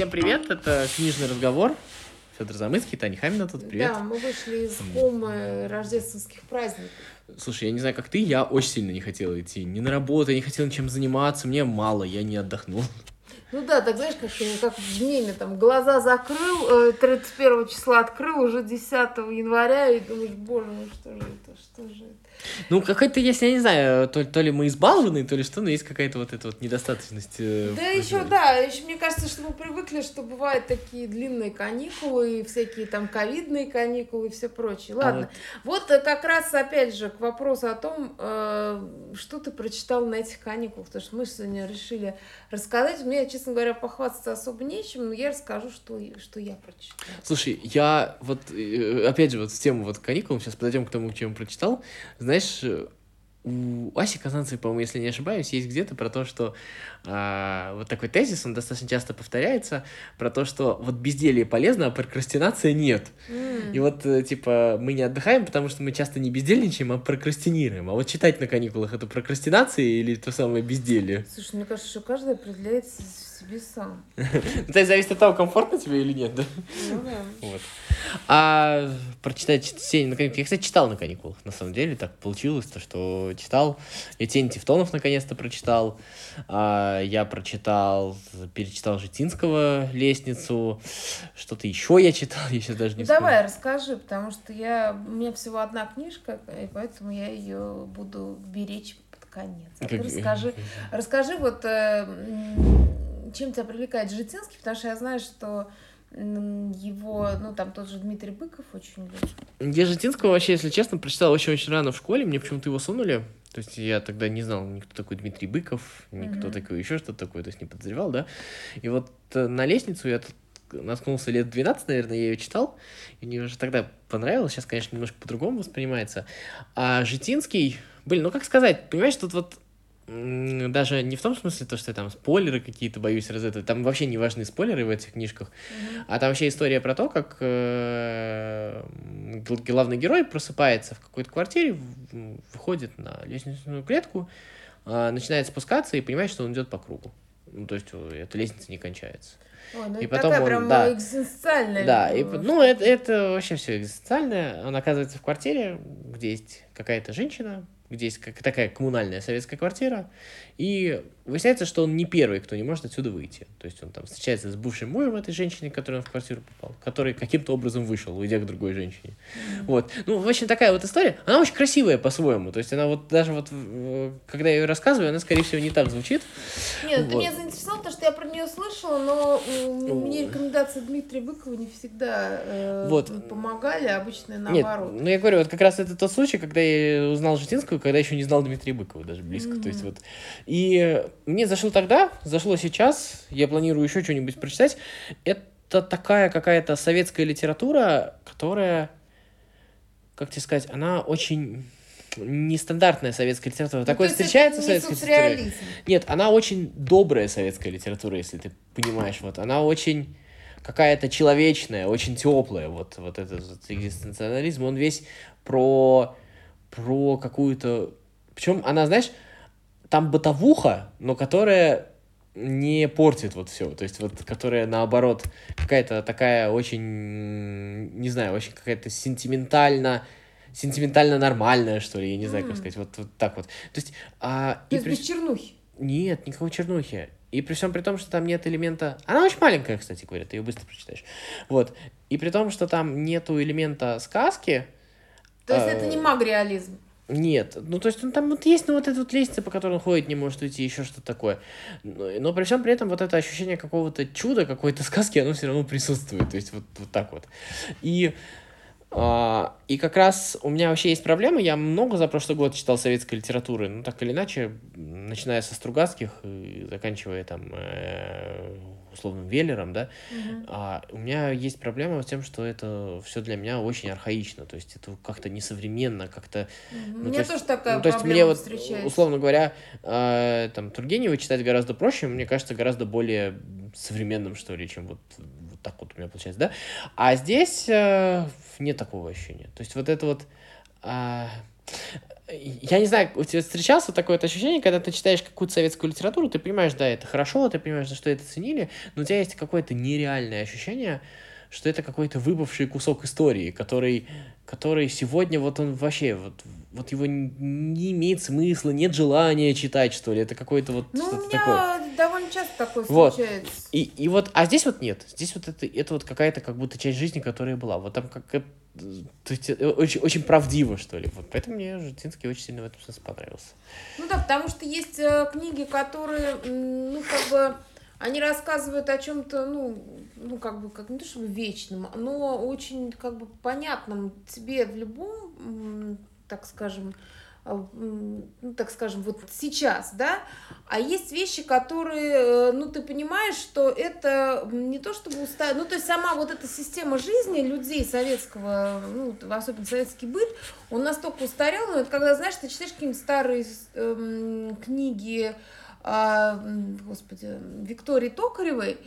Всем привет, это книжный разговор. Федор Замыцкий, Таня Хамина тут, привет. Да, мы вышли из комы рождественских праздников. Слушай, я не знаю, как ты, я очень сильно не хотел идти. Ни на работу, я не хотел ничем заниматься, мне мало, я не отдохнул. Ну да, так знаешь, как, как в меме, там, глаза закрыл, 31 э, числа открыл, уже 10 января, и думаешь, боже мой, что же это, что же это. Ну, какой-то есть, я не знаю, то, то ли мы избалованы, то ли что, но есть какая-то вот эта вот недостаточность. Э, да, еще, да, еще мне кажется, что мы привыкли, что бывают такие длинные каникулы, и всякие там ковидные каникулы и все прочее. Ладно, а вот. вот э, как раз, опять же, к вопросу о том, э, что ты прочитал на этих каникулах, потому что мы сегодня решили рассказать. Мне, честно говоря, похвастаться особо нечем, но я расскажу, что, что я прочитала. Слушай, я вот, э, опять же, вот с тему вот каникул, сейчас подойдем к тому, чем прочитал знаешь, у Аси Казанцевой, по-моему, если не ошибаюсь, есть где-то про то, что а, вот такой тезис, он достаточно часто повторяется, про то, что вот безделье полезно, а прокрастинация нет. Mm. И вот, э, типа, мы не отдыхаем, потому что мы часто не бездельничаем, а прокрастинируем. А вот читать на каникулах это прокрастинация или то самое безделье? Слушай, мне кажется, что каждый определяется себе сам. Ну, то есть зависит от того, комфортно тебе или нет, да? Ну да. Вот. А прочитать «Тень на каникулах». Я, кстати, читал на каникулах, на самом деле. Так получилось, то, что читал. Я «Тень Тевтонов» наконец-то прочитал. А, я прочитал, перечитал Житинского «Лестницу». Что-то еще я читал, я сейчас даже не ну, Давай, расскажи, потому что я... у меня всего одна книжка, и поэтому я ее буду беречь под конец. А ты расскажи, расскажи вот, э, чем тебя привлекает Житинский, потому что я знаю, что его, ну, там тот же Дмитрий Быков очень любит. Я Житинского вообще, если честно, прочитал очень-очень рано в школе, мне почему-то его сунули, то есть я тогда не знал никто такой Дмитрий Быков, никто mm-hmm. такой еще что-то такое, то есть не подозревал, да, и вот э, на лестницу я наткнулся лет 12, наверное, я ее читал, и мне уже тогда понравилось, сейчас, конечно, немножко по-другому воспринимается, а Житинский, блин, ну как сказать, понимаешь, тут вот даже не в том смысле, то, что я там спойлеры какие-то боюсь раз это, там вообще не важны спойлеры в этих книжках, mm-hmm. а там вообще история про то, как э, главный герой просыпается в какой-то квартире, выходит на лестничную клетку, э, начинает спускаться и понимает, что он идет по кругу. Ну, то есть эта лестница не кончается. Ой, ну и это потом такая он, прям да, экзистенциальная. Да, и, ну это, это вообще все экзистенциальное. Он оказывается в квартире, где есть какая-то женщина, где есть как такая коммунальная советская квартира, и выясняется, что он не первый, кто не может отсюда выйти. То есть он там встречается с бывшим мужем этой женщины, которая в квартиру попал, который каким-то образом вышел, уйдя к другой женщине. Mm-hmm. Вот. Ну, в общем, такая вот история. Она очень красивая по-своему. То есть она вот даже вот, когда я ее рассказываю, она, скорее всего, не так звучит. Нет, вот. ты меня заинтересовал, потому что я про нее слышала, но мне рекомендации Дмитрия Быкова не всегда э, вот. помогали, а обычно наоборот. Нет, ну я говорю, вот как раз это тот случай, когда я узнал Житинскую, когда еще не знал Дмитрия Быкова даже близко. Mm-hmm. То есть вот. И мне зашло тогда, зашло сейчас, я планирую еще что-нибудь прочитать. Это такая какая-то советская литература, которая, как тебе сказать, она очень нестандартная советская литература. Ну, Такое встречается в советской литературе. Нет, она очень добрая советская литература, если ты понимаешь. Вот она очень какая-то человечная, очень теплая. Вот, вот этот вот экзистенциализм, он весь про, про какую-то... Причем она, знаешь, там бытовуха, но которая не портит вот все, то есть вот которая наоборот какая-то такая очень, не знаю, очень какая-то сентиментально, сентиментально нормальная, что ли, я не знаю, как сказать, вот, вот так вот. То есть... А, то есть при... без чернухи? Нет, никакой чернухи. И при всем при том, что там нет элемента... Она очень маленькая, кстати говоря, ты ее быстро прочитаешь. Вот. И при том, что там нету элемента сказки... То есть э... это не магреализм? Нет, ну то есть он там вот есть, ну вот эта вот лестница, по которой он ходит, не может уйти, еще что-то такое. Но, но при всем при этом вот это ощущение какого-то чуда, какой-то сказки, оно все равно присутствует. То есть вот, вот так вот. И, а, и как раз у меня вообще есть проблема, я много за прошлый год читал советской литературы, ну так или иначе, начиная со Стругацких и заканчивая там э, условным веллером, да, угу. а у меня есть проблема с тем, что это все для меня очень архаично, то есть это как-то несовременно, как-то... Угу. Ну, у меня то тоже такая ну, то есть мне вот, условно говоря, э, там, Тургенева читать гораздо проще, мне кажется, гораздо более современным, что ли, чем вот, вот так вот у меня получается, да, а здесь э, нет такого ощущения, то есть вот это вот... Э, я не знаю, у тебя встречалось вот такое вот ощущение, когда ты читаешь какую-то советскую литературу, ты понимаешь, да, это хорошо, ты понимаешь, за что это ценили, но у тебя есть какое-то нереальное ощущение, что это какой-то выпавший кусок истории, который, который сегодня вот он вообще, вот, вот его не имеет смысла, нет желания читать, что ли, это какой-то вот ну, что-то у меня такое. довольно часто такое Вот. случается. И, и вот, а здесь вот нет, здесь вот это, это вот какая-то как будто часть жизни, которая была, вот там как то есть, э, очень, очень правдиво, что ли, вот поэтому мне Житинский очень сильно в этом смысле понравился. Ну да, потому что есть э, книги, которые, ну, как бы, они рассказывают о чем-то, ну, ну, как бы, как не то чтобы вечном, но очень, как бы, понятном тебе в любом, так скажем, м, ну, так скажем, вот сейчас, да, а есть вещи, которые, э, ну, ты понимаешь, что это не то чтобы устав... ну, то есть сама вот эта система жизни людей советского, ну, особенно советский быт, он настолько устарел, ну, это когда, знаешь, ты читаешь какие-нибудь старые эм, книги, м, господи, Виктории Токаревой,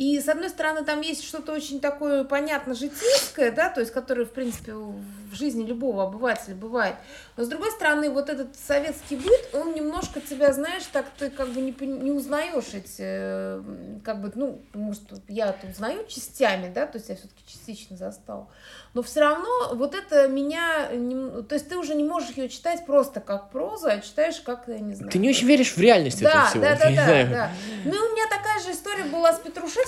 и, с одной стороны, там есть что-то очень такое, понятно, житейское, да, то есть, которое, в принципе, в жизни любого обывателя бывает. Но, с другой стороны, вот этот советский быт, он немножко тебя, знаешь, так ты как бы не, не узнаешь эти, как бы, ну, может, я это узнаю частями, да, то есть я все-таки частично застала. Но все равно вот это меня, не- то есть ты уже не можешь ее читать просто как проза, а читаешь как, я не знаю. Ты не очень веришь в реальность этого Да, всего. да, да, да, знаю. да. Ну, и у меня такая же история была с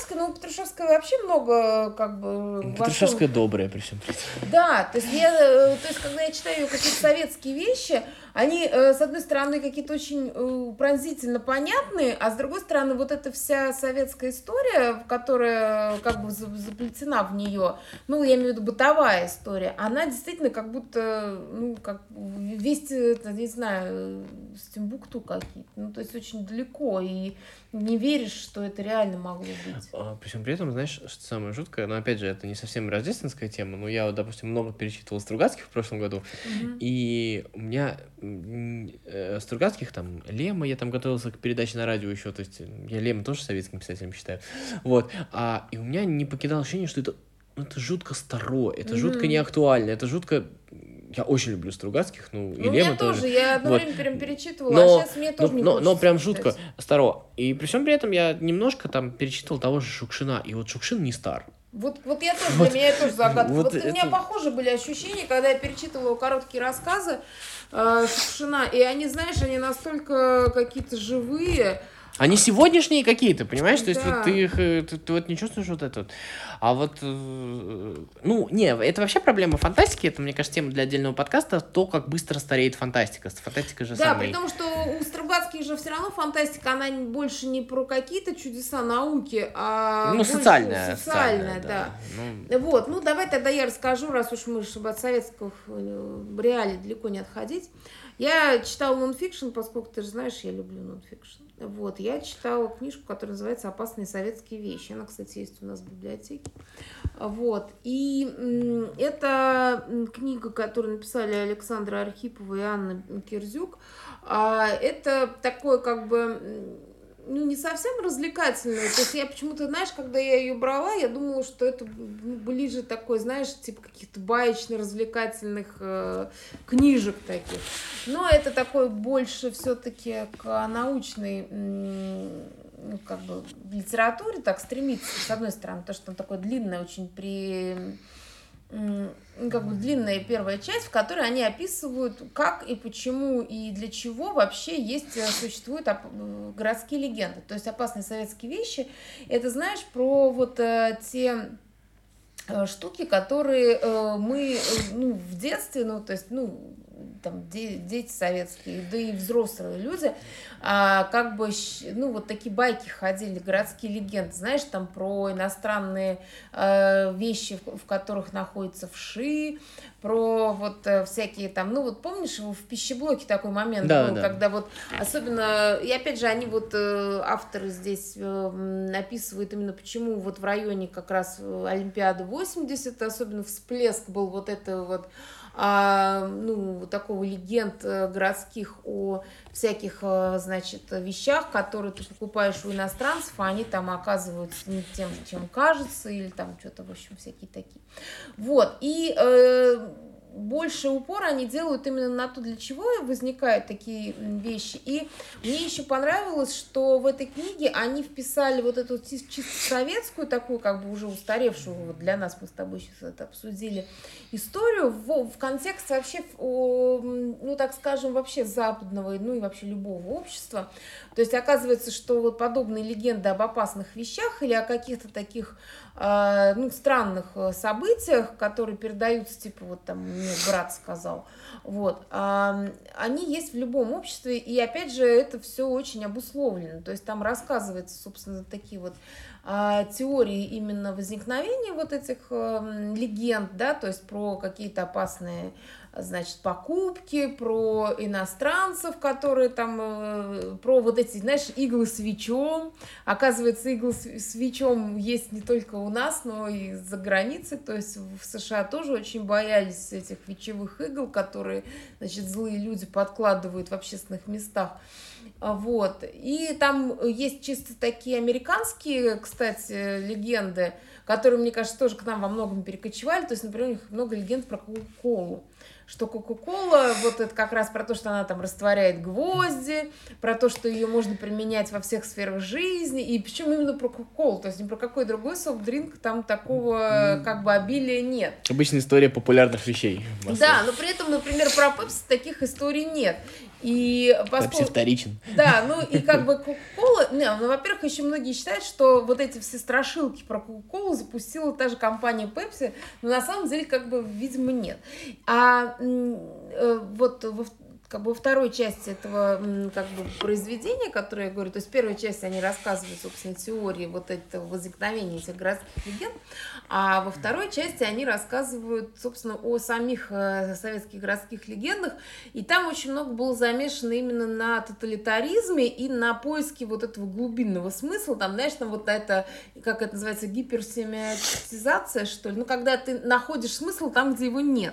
Петрушевской, но у Петрушевской вообще много, как бы... вошло- Петрушевская добрая при всем при этом. Да, то есть, я, э, то есть, когда я читаю какие-то советские вещи, они, э, с одной стороны, какие-то очень э, пронзительно понятные, а с другой стороны, вот эта вся советская история, которая как бы за- заплетена в нее, ну, я имею в виду бытовая история, она действительно как будто, ну, как весь, не знаю, с Тимбукту какие-то, ну, то есть очень далеко, и не веришь, что это реально могло быть. А, При всем при этом, знаешь, что самое жуткое, но опять же, это не совсем рождественская тема, но я, вот, допустим, много перечитывал Стругацких в прошлом году, Мгм. и у меня э, Стругацких там, Лема, я там готовился к передаче на радио еще, то есть э, я Лема тоже советским писателем считаю, вот, а, и у меня не покидало ощущение, что это, ну, это жутко старо, это жутко Мгм. не актуально, это жутко... Я очень люблю Стругацких, ну, и Ну, Лема я тоже, я одно Вот. время прям перечитывала, Но- а сейчас мне Ну, тоже не но, но прям читать. жутко старо. И при всем при этом я немножко там перечитывал того же Шукшина, и вот Шукшин не стар. Вот, вот я тоже, Вот- для меня это тоже загадка. вот Вот, у меня похожи были ощущения, когда я перечитывала короткие рассказы э, Шукшина, и они, знаешь, они настолько какие-то живые. Они сегодняшние какие-то, понимаешь? То есть вот ты их, э, ты, ты вот не чувствуешь вот это вот. А вот, э, ну, не, это вообще проблема фантастики, это, мне кажется, тема для отдельного подкаста, то, как быстро стареет фантастика. Фантастика же Да, самый... при том, что у Стругацких же все равно фантастика, она больше не про какие-то чудеса науки, а Ну, больше социальная. социальная, да. Ну, Вот, ну давай тогда я расскажу, раз уж мы, чтобы от советских э, реалий далеко не отходить. Я читала нонфикшн, поскольку ты же знаешь, я люблю нонфикшн. Вот, я читала книжку, которая называется «Опасные советские вещи». Она, кстати, есть у нас в библиотеке. Вот, и это книга, которую написали Александра Архипова и Анна Кирзюк. А, это такое как бы ну, не совсем развлекательная. То есть я почему-то, знаешь, когда я ее брала, я думала, что это ну, ближе такой, знаешь, типа каких-то баечно-развлекательных э, книжек таких. Но это такой больше все-таки к научной ну, как бы литературе так стремится, с одной стороны, то, что он такой длинный, очень при как бы длинная первая часть, в которой они описывают, как и почему и для чего вообще есть, э, существуют э, городские легенды. То есть опасные советские вещи. Это знаешь про вот э, те э, штуки, которые э, мы ну, в детстве, ну, то есть, ну, там, де- дети советские, да и взрослые люди, а, как бы, ну, вот такие байки ходили, городские легенды, знаешь, там про иностранные э, вещи, в, в которых находятся вши, про вот э, всякие там, ну, вот помнишь, в пищеблоке такой момент Да, был, да. когда вот, особенно, и опять же, они вот, э, авторы здесь э, описывают именно почему вот в районе как раз э, Олимпиады 80, особенно всплеск был вот это вот, а, ну, такого легенд э, городских о всяких, э, значит, вещах, которые ты покупаешь у иностранцев, а они там оказываются не тем, чем кажется, или там что-то, в общем, всякие такие. Вот, и э, больше упора они делают именно на то, для чего возникают такие вещи. И мне еще понравилось, что в этой книге они вписали вот эту чисто советскую, такую как бы уже устаревшую, вот для нас мы с тобой сейчас это обсудили, историю в, в контекст вообще, ну так скажем, вообще западного, ну и вообще любого общества. То есть оказывается, что вот подобные легенды об опасных вещах или о каких-то таких ну, странных э, событиях, которые передаются, типа вот там мне брат сказал, вот, э, они есть в любом обществе, и опять же это все очень обусловлено, то есть там рассказывается, собственно, такие вот э, теории именно возникновения вот этих э, легенд, да, то есть про какие-то опасные значит, покупки, про иностранцев, которые там, э, про вот эти, знаешь, иглы свечом. Оказывается, иглы свечом есть не только у нас, но и за границей. То есть в США тоже очень боялись этих вечевых игл, которые, значит, злые люди подкладывают в общественных местах. Вот. И там есть чисто такие американские, кстати, легенды, которые, мне кажется, тоже к нам во многом перекочевали. То есть, например, у них много легенд про Кока-Колу что Кока-Кола, вот это как раз про то, что она там растворяет гвозди, про то, что ее можно применять во всех сферах жизни, и причем именно про Кока-Колу, то есть ни про какой другой софт-дринк там такого как бы обилия нет. Обычная история популярных вещей. Да, но при этом, например, про Пепси таких историй нет. И поскольку... Пепси вторичен. Да, ну и как бы Кока-Кола, ну, во-первых, еще многие считают, что вот эти все страшилки про Кока-Колу запустила та же компания Пепси, но на самом деле, как бы, видимо, нет. А э, вот во, как бы второй части этого как бы произведения, которое я говорю, то есть в первой части они рассказывают, собственно, теории вот этого возникновения этих городских легенд, а во второй части они рассказывают, собственно, о самих э, советских городских легендах, и там очень много было замешано именно на тоталитаризме и на поиске вот этого глубинного смысла, там, знаешь, там вот это, как это называется, гиперсемиотизация, что ли, ну, когда ты находишь смысл там, где его нет.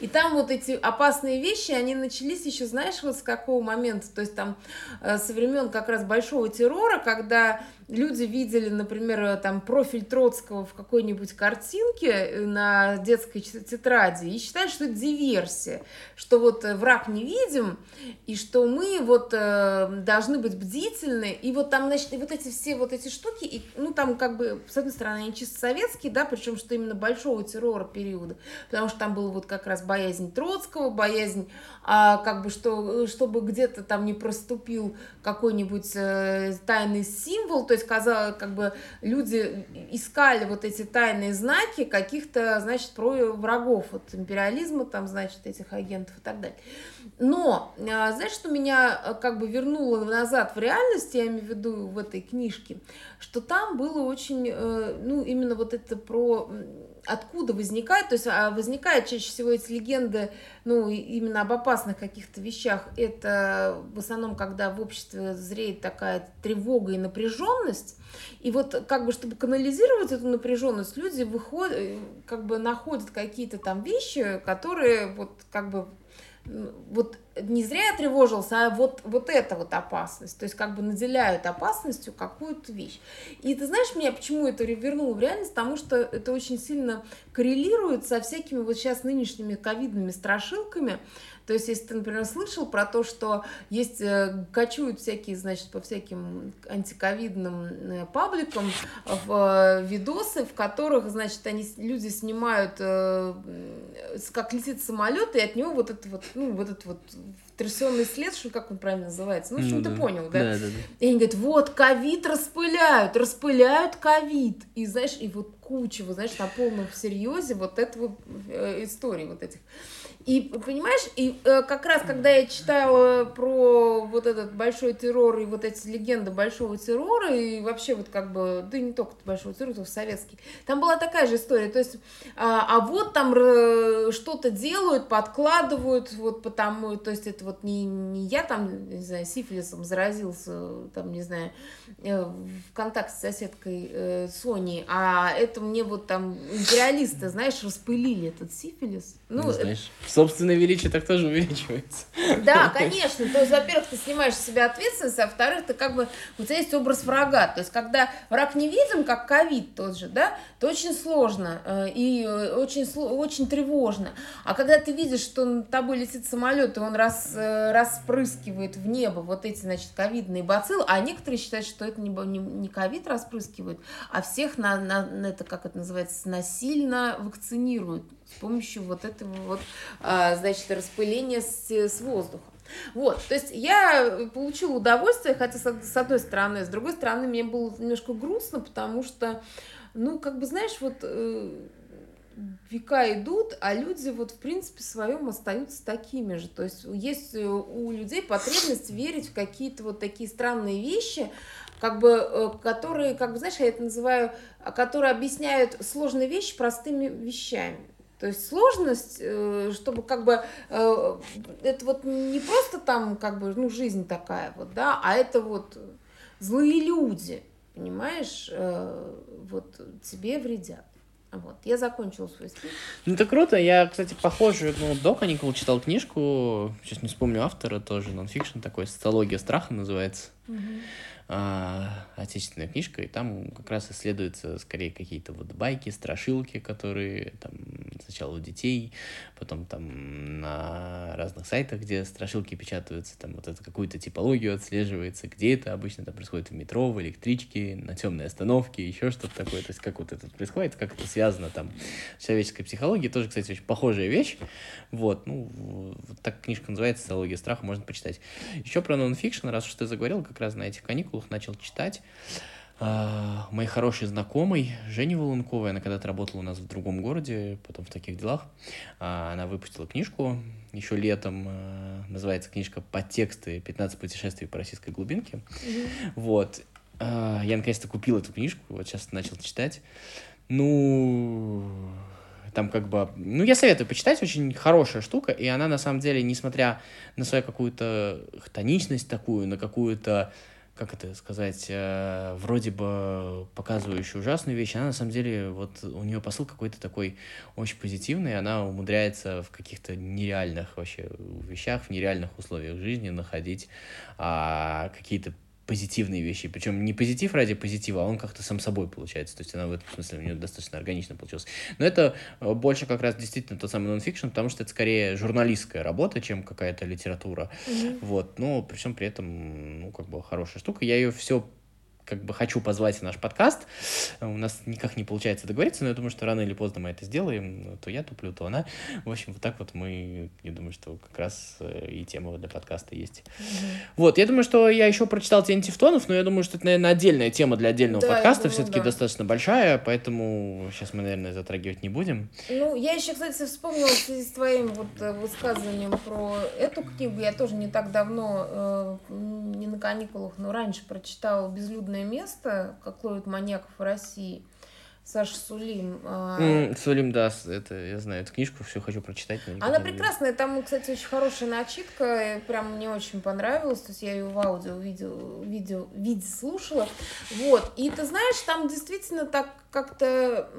И там вот эти опасные вещи, они начались еще еще знаешь, вот с какого момента, то есть там э, со времен как раз большого террора, когда люди видели, например, э, там профиль Троцкого в какой-нибудь картинке э, на детской тетради и считали, что это диверсия, что вот враг не видим, и что мы вот должны быть бдительны, и вот там, значит, и вот эти все вот эти штуки, и, ну, там как бы, с одной стороны, они чисто советские, да, причем что именно большого террора периода, потому что там был вот как раз боязнь Троцкого, боязнь, а, как бы, что, чтобы где-то там не проступил какой-нибудь э, тайный символ, то есть, казалось, как бы люди искали вот эти тайные знаки каких-то, значит, про врагов вот империализма, там, значит, этих агентов и так далее. Но, э, знаешь, что меня э, как бы вернуло назад в реальность, я имею в виду в этой книжке, что там было очень, э, ну, именно вот это про откуда возникает, то есть а, возникает чаще всего эти легенды, ну, именно об опасных каких-то вещах, это в основном, когда в обществе зреет такая тревога и напряженность, и вот как бы, чтобы канализировать эту напряженность, люди выходят, как бы находят какие-то там вещи, которые вот как бы вот не зря я тревожился, а вот, вот эта вот опасность, то есть как бы наделяют опасностью какую-то вещь. И ты знаешь меня, почему это вернуло в реальность? Потому что это очень сильно коррелирует со всякими вот сейчас нынешними ковидными страшилками, то есть, если ты, например, слышал про то, что есть, э, кочуют всякие, значит, по всяким антиковидным э, пабликам в э, видосы, в которых, значит, они, люди снимают, как летит самолет, и от него вот это вот, ну, вот это вот трясенный след, что как он правильно называется. Ну, в общем, ну, ты да. понял, да? Да, да, да. И они говорят, вот, ковид распыляют, распыляют ковид. И, знаешь, и вот куча, вот, знаешь, на полном серьезе вот этого истории вот этих. И, понимаешь, и э, как раз, когда я читала про вот этот большой террор и вот эти легенды большого террора, и вообще вот как бы, да не только большого террора, только советский, там была такая же история, то есть, а, а вот там э, что-то делают, подкладывают, вот потому, то есть это вот не, не я там, не знаю, сифилисом заразился, там, не знаю, э, в контакте с соседкой э, Сони, а это мне вот там империалисты, знаешь, распылили этот сифилис. Ну, знаешь, в Собственное величие так тоже увеличивается. Да, конечно. То есть, во-первых, ты снимаешь с себя ответственность, а во-вторых, ты как бы, у тебя есть образ врага. То есть, когда враг не видим, как ковид тот же, да, то очень сложно э, и э, очень, очень тревожно. А когда ты видишь, что над тобой летит самолет, и он рас, э, распрыскивает в небо вот эти, значит, ковидные бациллы, а некоторые считают, что это не, не, не ковид распрыскивают, а всех на, на, на это, как это называется, насильно вакцинируют с помощью вот этого вот, значит, распыления с, с воздухом. Вот, то есть я получила удовольствие, хотя с одной стороны, с другой стороны мне было немножко грустно, потому что, ну, как бы, знаешь, вот э, века идут, а люди вот в принципе своем остаются такими же. То есть есть у людей потребность верить в какие-то вот такие странные вещи, как бы, э, которые, как бы, знаешь, я это называю, которые объясняют сложные вещи простыми вещами. То есть сложность, э, чтобы как бы э, это вот не просто там как бы ну жизнь такая вот, да, а это вот злые люди, понимаешь, э, вот тебе вредят. Вот, я закончила свой спич. Ну, это круто. Я, кстати, похожую, ну, до каникул читал книжку, сейчас не вспомню автора, тоже нонфикшн такой, «Социология страха» называется. Угу отечественная книжка, и там как раз исследуются скорее какие-то вот байки, страшилки, которые там сначала у детей, потом там на разных сайтах, где страшилки печатаются, там вот это какую-то типологию отслеживается, где это обычно там происходит в метро, в электричке, на темной остановке, еще что-то такое, то есть как вот это происходит, как это связано там с человеческой психологией, тоже, кстати, очень похожая вещь, вот, ну, вот так книжка называется «Социология страха», можно почитать. Еще про нонфикшн, раз уж ты заговорил, как раз на этих каникулах каникулах начал читать. Uh, моей хорошей знакомой Жене Волынковой, она когда-то работала у нас в другом городе, потом в таких делах, uh, она выпустила книжку еще летом, uh, называется книжка «Подтексты. 15 путешествий по российской глубинке». Mm-hmm. Вот. Я наконец-то купил эту книжку, вот сейчас начал читать. Ну, там как бы... Ну, я советую почитать, очень хорошая штука, и она на самом деле, несмотря на свою какую-то хтоничность такую, на какую-то как это сказать, э, вроде бы показывающая ужасную вещь, она на самом деле, вот у нее посыл какой-то такой очень позитивный, она умудряется в каких-то нереальных вообще вещах, в нереальных условиях жизни находить а, какие-то позитивные вещи. Причем не позитив ради позитива, а он как-то сам собой получается. То есть она в этом смысле у нее достаточно органично получилась. Но это э, больше как раз действительно тот самый нонфикшн, потому что это скорее журналистская работа, чем какая-то литература. Mm-hmm. Вот. Но при всем при этом, ну, как бы хорошая штука. Я ее все как бы хочу позвать в наш подкаст. У нас никак не получается договориться, но я думаю, что рано или поздно мы это сделаем. То я туплю, то она. В общем, вот так вот мы, я думаю, что как раз э, и тема для подкаста есть. Mm-hmm. Вот, я думаю, что я еще прочитал Тень Тевтонов, но я думаю, что это, наверное, отдельная тема для отдельного да, подкаста, все-таки да. достаточно большая, поэтому сейчас мы, наверное, затрагивать не будем. Ну, я еще, кстати, вспомнила в связи с твоим вот э, высказыванием про эту книгу. Я тоже не так давно, э, не на каникулах, но раньше прочитала «Безлюдное единственное место, как ловят маньяков в России. Саша Сулим. Mm, Сулим, да, это я знаю эту книжку, все хочу прочитать. Она прекрасная, там, кстати, очень хорошая начитка, прям мне очень понравилось, то есть я ее в аудио, видео, видео, виде слушала, вот, и ты знаешь, там действительно так как-то,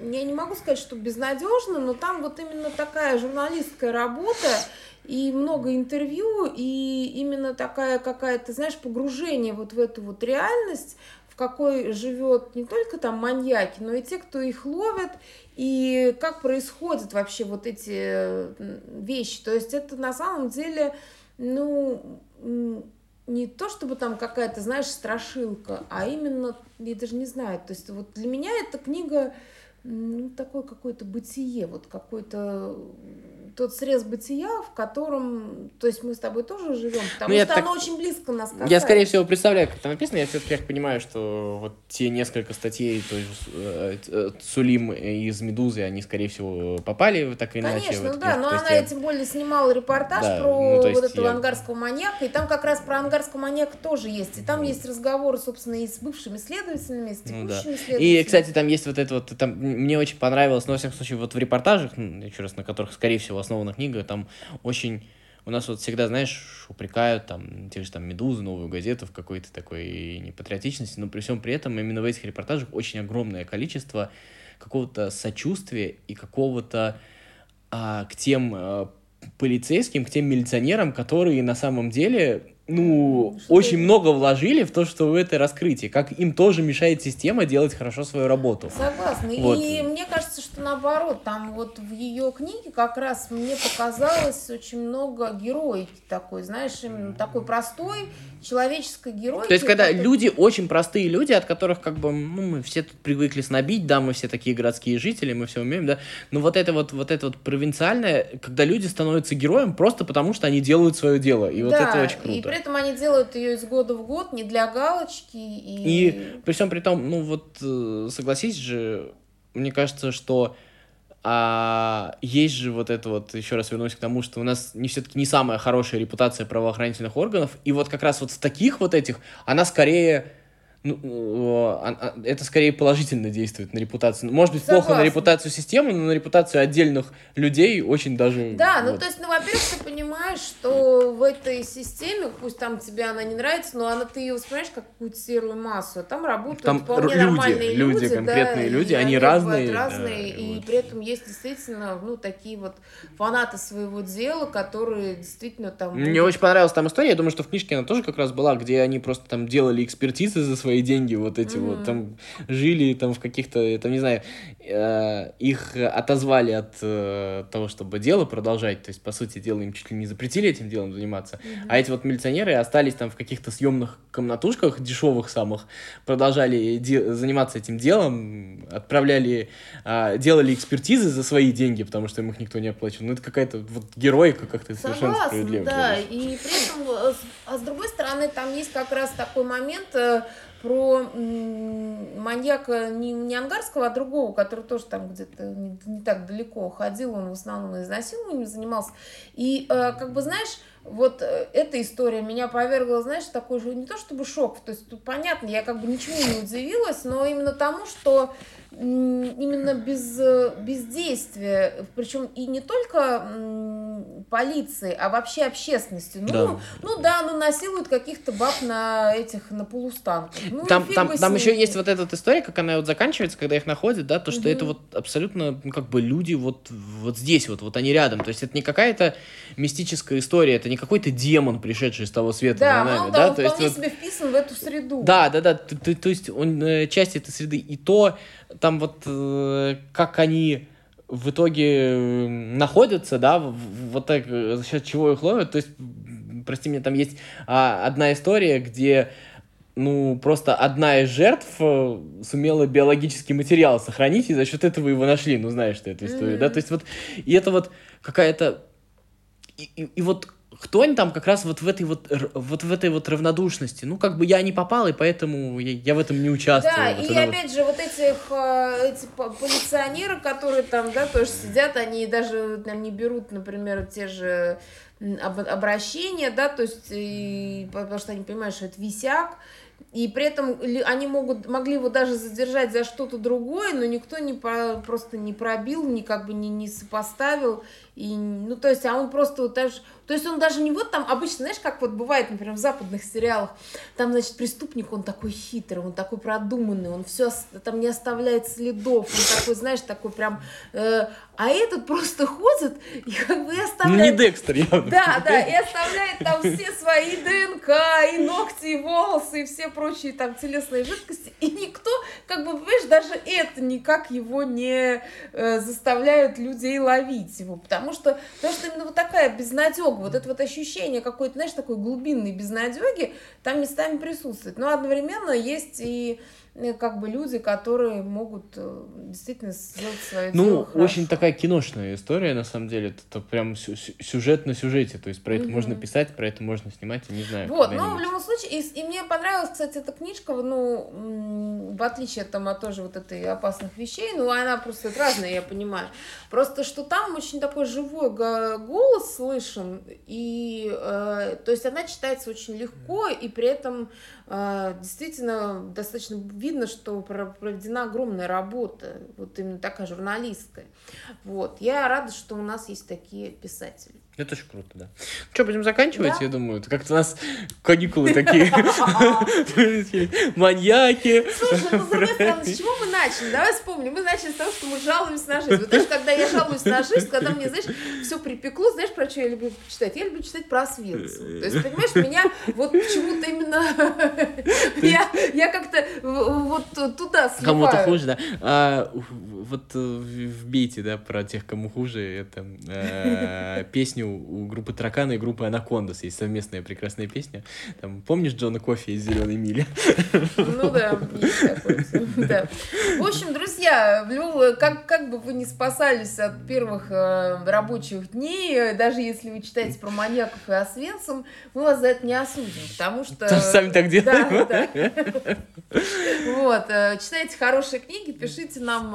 я не могу сказать, что безнадежно, но там вот именно такая журналистская работа, и много интервью, и именно такая какая-то, знаешь, погружение вот в эту вот реальность, в какой живет не только там маньяки, но и те, кто их ловят, и как происходят вообще вот эти вещи. То есть это на самом деле, ну, не то чтобы там какая-то, знаешь, страшилка, а именно, я даже не знаю, то есть вот для меня эта книга, ну, такое какое-то бытие, вот какой-то тот срез бытия, в котором, то есть мы с тобой тоже живем, потому ну, что так... оно очень близко нас касается. Я, скорее всего, представляю, как это написано, я все-таки понимаю, что вот те несколько статей, то есть э, э, Сулим из «Медузы», они, скорее всего, попали так или иначе. Конечно, да, но она я... тем более снимала репортаж да, про ну, вот этого я... ангарского маньяка, и там как раз про ангарского маньяка тоже есть, и там mm. есть разговоры, собственно, и с бывшими следователями, и с текущими ну, да. следователями. И, кстати, там есть вот это вот, там мне очень понравилось, но, во всяком случае, вот в репортажах, еще раз, на которых, скорее всего, основана книга, там очень... У нас вот всегда, знаешь, упрекают там те же там «Медузы», «Новую газету» в какой-то такой непатриотичности, но при всем при этом именно в этих репортажах очень огромное количество какого-то сочувствия и какого-то а, к тем а, полицейским, к тем милиционерам, которые на самом деле ну, что очень это? много вложили в то, что в это раскрытие. Как им тоже мешает система делать хорошо свою работу. Согласна. Вот. И мне кажется, что наоборот, там вот в ее книге как раз мне показалось очень много героики такой, знаешь, именно такой простой человеческой героики. То есть, когда который... люди, очень простые люди, от которых как бы, ну, мы все тут привыкли снобить, да, мы все такие городские жители, мы все умеем, да, но вот это вот, вот это вот провинциальное, когда люди становятся героем просто потому, что они делают свое дело, и вот да, это очень круто. и при этом они делают ее из года в год, не для галочки. И, и при всем при том, ну вот, э, согласись же, мне кажется, что а есть же вот это вот, еще раз вернусь к тому, что у нас не все-таки не самая хорошая репутация правоохранительных органов, и вот как раз вот в таких вот этих, она скорее ну, а, а, это скорее положительно действует на репутацию. Может быть, Согласна. плохо на репутацию системы, но на репутацию отдельных людей очень даже... Да, вот. ну то есть, ну, во-первых, ты понимаешь, что в этой системе, пусть там тебе она не нравится, но она, ты ее воспринимаешь как какую-то серую массу, а там работают там вполне люди, нормальные люди, люди конкретные да, люди, они, они разные. разные, да, и вот. при этом есть действительно, ну, такие вот фанаты своего дела, которые действительно там... Мне очень понравилась там история, я думаю, что в книжке она тоже как раз была, где они просто там делали экспертизы за свои свои деньги вот эти mm-hmm. вот, там жили там в каких-то, там, не знаю, э, их отозвали от э, того, чтобы дело продолжать, то есть, по сути дела, им чуть ли не запретили этим делом заниматься, mm-hmm. а эти вот милиционеры остались там в каких-то съемных комнатушках, дешевых самых, продолжали де- заниматься этим делом, отправляли, э, делали экспертизы за свои деньги, потому что им их никто не оплачивал. Ну, это какая-то вот героика как-то совершенно справедливая. да, и при этом, э, а с другой стороны, там есть как раз такой момент, э, про маньяка не, не ангарского, а другого, который тоже там где-то не, не так далеко ходил, он в основном изнасилованием занимался. И э, как бы, знаешь, вот э, эта история меня повергла, знаешь, такой же, не то чтобы шок, то есть тут понятно, я как бы ничему не удивилась, но именно тому, что именно без э, бездействия, причем и не только полиции, а вообще общественности. Ну, да. ну да, ну насилуют каких-то баб на этих на полустанках. Ну, там там, там еще есть вот эта история, как она вот заканчивается, когда их находят, да, то что угу. это вот абсолютно ну, как бы люди вот вот здесь вот вот они рядом, то есть это не какая-то мистическая история, это не какой-то демон пришедший из того света да, за нами, да, да, он то есть вот, себе вписан в эту среду. Да, да, да, то, то, то есть он э, часть этой среды и то там вот э, как они в итоге находятся, да, вот так, за счет чего их ловят. То есть, прости меня, там есть а, одна история, где ну, просто одна из жертв э, сумела биологический материал сохранить, и за счет этого его нашли, ну, знаешь ты эту историю, mm-hmm. да, то есть вот, и это вот какая-то, и, и, и вот кто-нибудь там как раз вот в этой вот, вот в этой вот равнодушности. Ну, как бы я не попал, и поэтому я, я в этом не участвую. Да, вот и опять вот... же, вот этих, э, эти полиционеры, которые там, да, тоже сидят, они даже там не берут, например, те же обращения, да, то есть, и, потому что они понимают, что это висяк, и при этом они могут, могли его даже задержать за что-то другое, но никто не про, просто не пробил, ни как бы не, не сопоставил. И, ну, то есть, а он просто вот даже... То есть он даже не вот там, обычно, знаешь, как вот бывает, например, в западных сериалах, там, значит, преступник, он такой хитрый, он такой продуманный, он все там не оставляет следов, он такой, знаешь, такой прям... Э, а этот просто ходит и как бы и оставляет... Ну, не Декстер, явно. Да, да, и оставляет там все свои ДНК, и ногти, и волосы, и все прочие там телесные жидкости, и никто, как бы, понимаешь, даже это никак его не э, заставляют людей ловить его, потому что, потому что именно вот такая безнадега, вот это вот ощущение какой-то, знаешь, такой глубинной безнадеги там местами присутствует. Но одновременно есть и как бы люди, которые могут э, действительно сделать свое ну, дело Ну, очень такая киношная история, на самом деле. Это прям сюжет на сюжете. То есть про это угу. можно писать, про это можно снимать, я не знаю. Вот, но в любом случае, и, и мне понравилась, кстати, эта книжка, ну, в отличие там от тоже вот этой опасных вещей, ну, она просто разная, я понимаю. Просто, что там очень такой живой голос слышен, и, э, то есть она читается очень легко, и при этом э, действительно достаточно видно, что проведена огромная работа, вот именно такая журналистская. Вот. Я рада, что у нас есть такие писатели. Это очень круто, да. Что, будем заканчивать, Да. я думаю? Это как-то у нас каникулы такие. Маньяки. Слушай, ну, с другой стороны, с чего мы начали? Давай вспомним. Мы начали с того, что мы жалуемся на жизнь. Вот знаешь, когда я жалуюсь на жизнь, когда мне, знаешь, все припекло, знаешь, про что я люблю читать? Я люблю читать про Освенцим. То есть, понимаешь, меня вот почему-то именно... Я, как-то вот туда Кому-то сливаю. хуже, да. Вот э, в- вбейте, да, про тех, кому хуже, это э, песню у группы Таракана и группы Анакондас. Есть совместная прекрасная песня. Там, помнишь Джона Кофи из Зеленой мили? Ну да, да. В общем, друзья, любом- как, как бы вы не спасались от первых э, рабочих дней, даже если вы читаете про маньяков и Освенцим, мы вас за это не осудим, потому что... Тоже сами так делаем. Да, да. Вот, э, читайте хорошие книги, пишите нам